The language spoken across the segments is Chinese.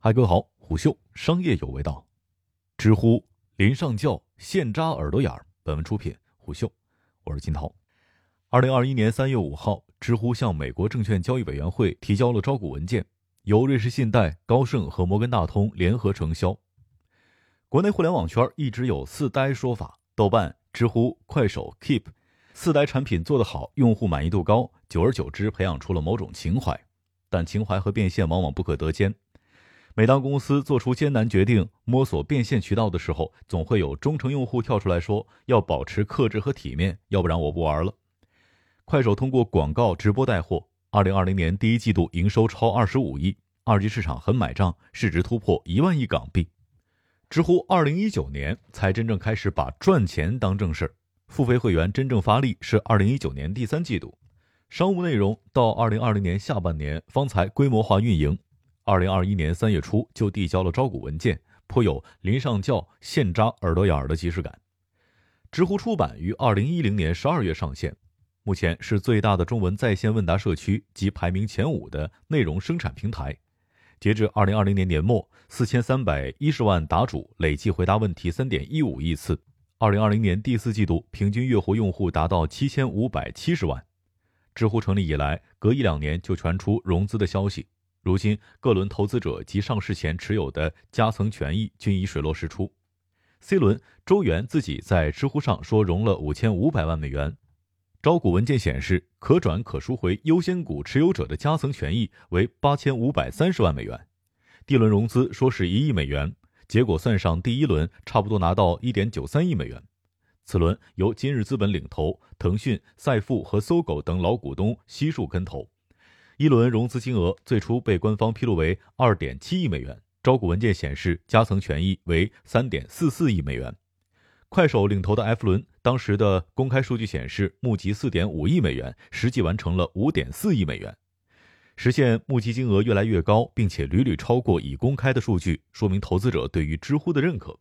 嗨，各位好，虎嗅商业有味道，知乎临上教现扎耳朵眼儿。本文出品虎嗅，我是金涛。二零二一年三月五号，知乎向美国证券交易委员会提交了招股文件，由瑞士信贷、高盛和摩根大通联合承销。国内互联网圈一直有四呆说法，豆瓣、知乎、快手、Keep，四呆产品做得好，用户满意度高，久而久之培养出了某种情怀，但情怀和变现往往不可得兼。每当公司做出艰难决定、摸索变现渠道的时候，总会有忠诚用户跳出来说：“要保持克制和体面，要不然我不玩了。”快手通过广告直播带货，二零二零年第一季度营收超二十五亿，二级市场很买账，市值突破一万亿港币。知乎二零一九年才真正开始把赚钱当正事儿，付费会员真正发力是二零一九年第三季度，商务内容到二零二零年下半年方才规模化运营。二零二一年三月初就递交了招股文件，颇有临上教现扎耳朵眼儿的即视感。知乎出版于二零一零年十二月上线，目前是最大的中文在线问答社区及排名前五的内容生产平台。截至二零二零年年末，四千三百一十万答主累计回答问题三点一五亿次。二零二零年第四季度平均月活用户达到七千五百七十万。知乎成立以来，隔一两年就传出融资的消息。如今，各轮投资者及上市前持有的加层权益均已水落石出。C 轮，周元自己在知乎上说融了五千五百万美元。招股文件显示，可转可赎回优先股持有者的加层权益为八千五百三十万美元。D 轮融资说是一亿美元，结果算上第一轮，差不多拿到一点九三亿美元。此轮由今日资本领投，腾讯、赛富和搜狗等老股东悉数跟投。一轮融资金额最初被官方披露为二点七亿美元，招股文件显示加层权益为三点四四亿美元。快手领投的 F 轮，当时的公开数据显示募集四点五亿美元，实际完成了五点四亿美元。实现募集金额越来越高，并且屡屡超过已公开的数据，说明投资者对于知乎的认可。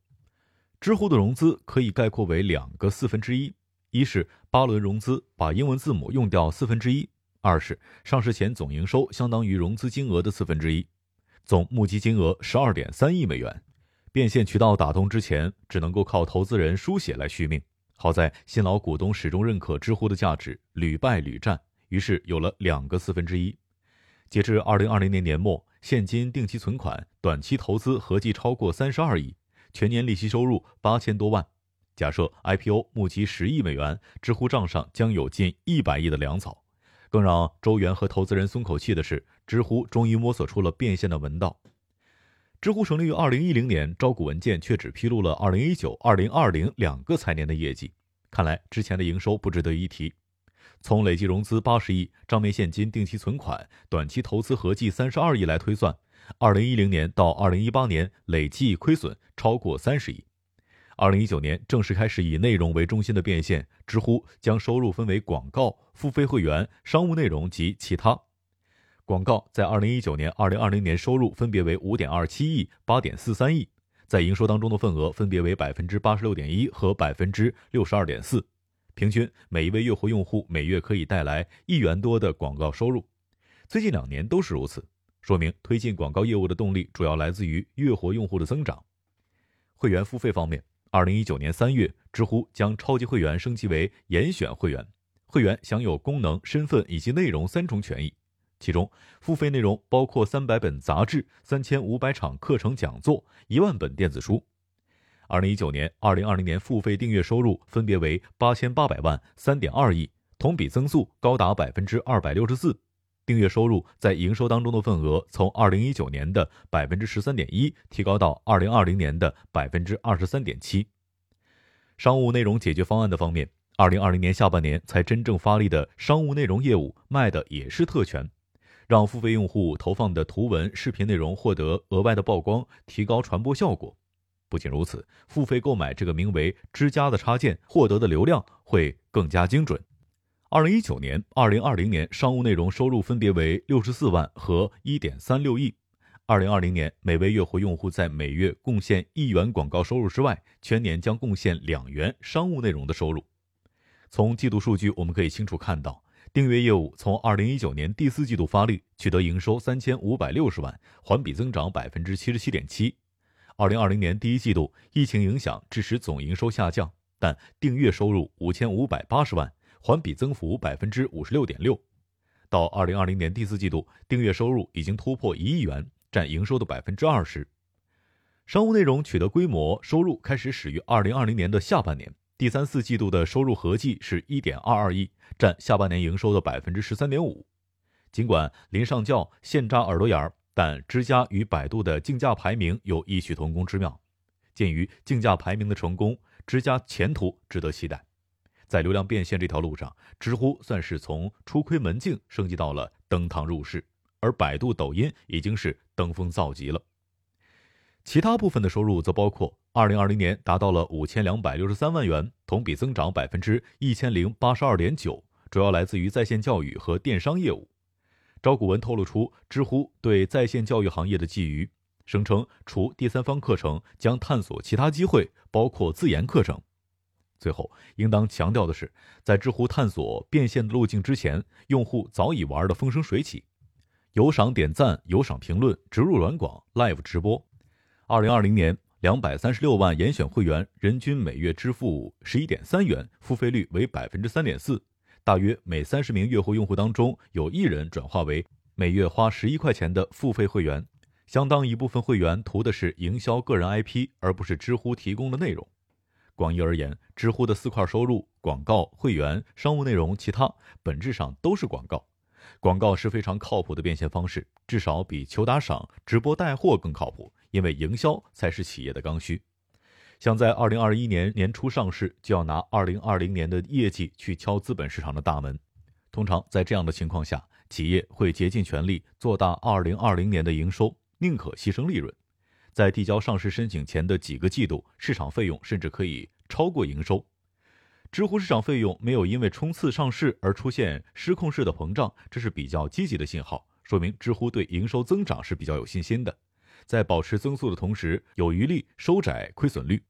知乎的融资可以概括为两个四分之一：一是八轮融资，把英文字母用掉四分之一。二是上市前总营收相当于融资金额的四分之一，总募集金额十二点三亿美元。变现渠道打通之前，只能够靠投资人输血来续命。好在新老股东始终认可知乎的价值，屡败屡战，于是有了两个四分之一。截至二零二零年年末，现金、定期存款、短期投资合计超过三十二亿，全年利息收入八千多万。假设 IPO 募集十亿美元，知乎账上将有近一百亿的粮草。更让周元和投资人松口气的是，知乎终于摸索出了变现的门道。知乎成立于二零一零年，招股文件却只披露了二零一九、二零二零两个财年的业绩，看来之前的营收不值得一提。从累计融资八十亿、账面现金、定期存款、短期投资合计三十二亿来推算，二零一零年到二零一八年累计亏损超过三十亿。二零一九年正式开始以内容为中心的变现，知乎将收入分为广告、付费会员、商务内容及其他。广告在二零一九年、二零二零年收入分别为五点二七亿、八点四三亿，在营收当中的份额分别为百分之八十六点一和百分之六十二点四，平均每一位月活用户每月可以带来一元多的广告收入，最近两年都是如此，说明推进广告业务的动力主要来自于月活用户的增长。会员付费方面。二零一九年三月，知乎将超级会员升级为严选会员，会员享有功能、身份以及内容三重权益。其中，付费内容包括三百本杂志、三千五百场课程讲座、一万本电子书。二零一九年、二零二零年付费订阅收入分别为八千八百万、三点二亿，同比增速高达百分之二百六十四。订阅收入在营收当中的份额从二零一九年的百分之十三点一提高到二零二零年的百分之二十三点七。商务内容解决方案的方面，二零二零年下半年才真正发力的商务内容业务卖的也是特权，让付费用户投放的图文、视频内容获得额外的曝光，提高传播效果。不仅如此，付费购买这个名为“之家”的插件，获得的流量会更加精准。二零一九年、二零二零年商务内容收入分别为六十四万和一点三六亿。二零二零年每位月活用户在每月贡献一元广告收入之外，全年将贡献两元商务内容的收入。从季度数据我们可以清楚看到，订阅业务从二零一九年第四季度发力，取得营收三千五百六十万，环比增长百分之七十七点七。二零二零年第一季度，疫情影响致使总营收下降，但订阅收入五千五百八十万，环比增幅百分之五十六点六。到二零二零年第四季度，订阅收入已经突破一亿元，占营收的百分之二十。商务内容取得规模，收入开始始于二零二零年的下半年。第三四季度的收入合计是一点二二亿，占下半年营收的百分之十三点五。尽管临上教现扎耳朵眼儿，但知家与百度的竞价排名有异曲同工之妙。鉴于竞价排名的成功，知家前途值得期待。在流量变现这条路上，知乎算是从初窥门径升级到了登堂入室，而百度、抖音已经是登峰造极了。其他部分的收入则包括，二零二零年达到了五千两百六十三万元，同比增长百分之一千零八十二点九，主要来自于在线教育和电商业务。招股文透露出知乎对在线教育行业的觊觎，声称除第三方课程，将探索其他机会，包括自研课程。最后，应当强调的是，在知乎探索变现的路径之前，用户早已玩得风生水起，有赏点赞，有赏评论，植入软广，live 直播。二零二零年，两百三十六万严选会员，人均每月支付十一点三元，付费率为百分之三点四。大约每三十名月活用户当中，有一人转化为每月花十一块钱的付费会员。相当一部分会员图的是营销个人 IP，而不是知乎提供的内容。广义而言，知乎的四块收入——广告、会员、商务内容、其他，本质上都是广告。广告是非常靠谱的变现方式，至少比求打赏、直播带货更靠谱。因为营销才是企业的刚需，想在二零二一年年初上市，就要拿二零二零年的业绩去敲资本市场的大门。通常在这样的情况下，企业会竭尽全力做大二零二零年的营收，宁可牺牲利润。在递交上市申请前的几个季度，市场费用甚至可以超过营收。知乎市场费用没有因为冲刺上市而出现失控式的膨胀，这是比较积极的信号，说明知乎对营收增长是比较有信心的。在保持增速的同时，有余力收窄亏损率。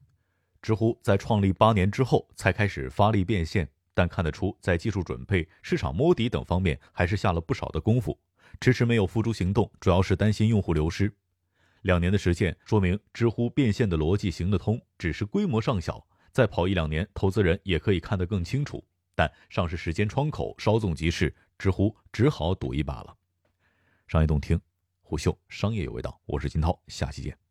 知乎在创立八年之后才开始发力变现，但看得出在技术准备、市场摸底等方面还是下了不少的功夫。迟迟没有付诸行动，主要是担心用户流失。两年的时间说明知乎变现的逻辑行得通，只是规模尚小。再跑一两年，投资人也可以看得更清楚。但上市时间窗口稍纵即逝，知乎只好赌一把了。商业洞听。虎嗅商业有味道，我是金涛，下期见。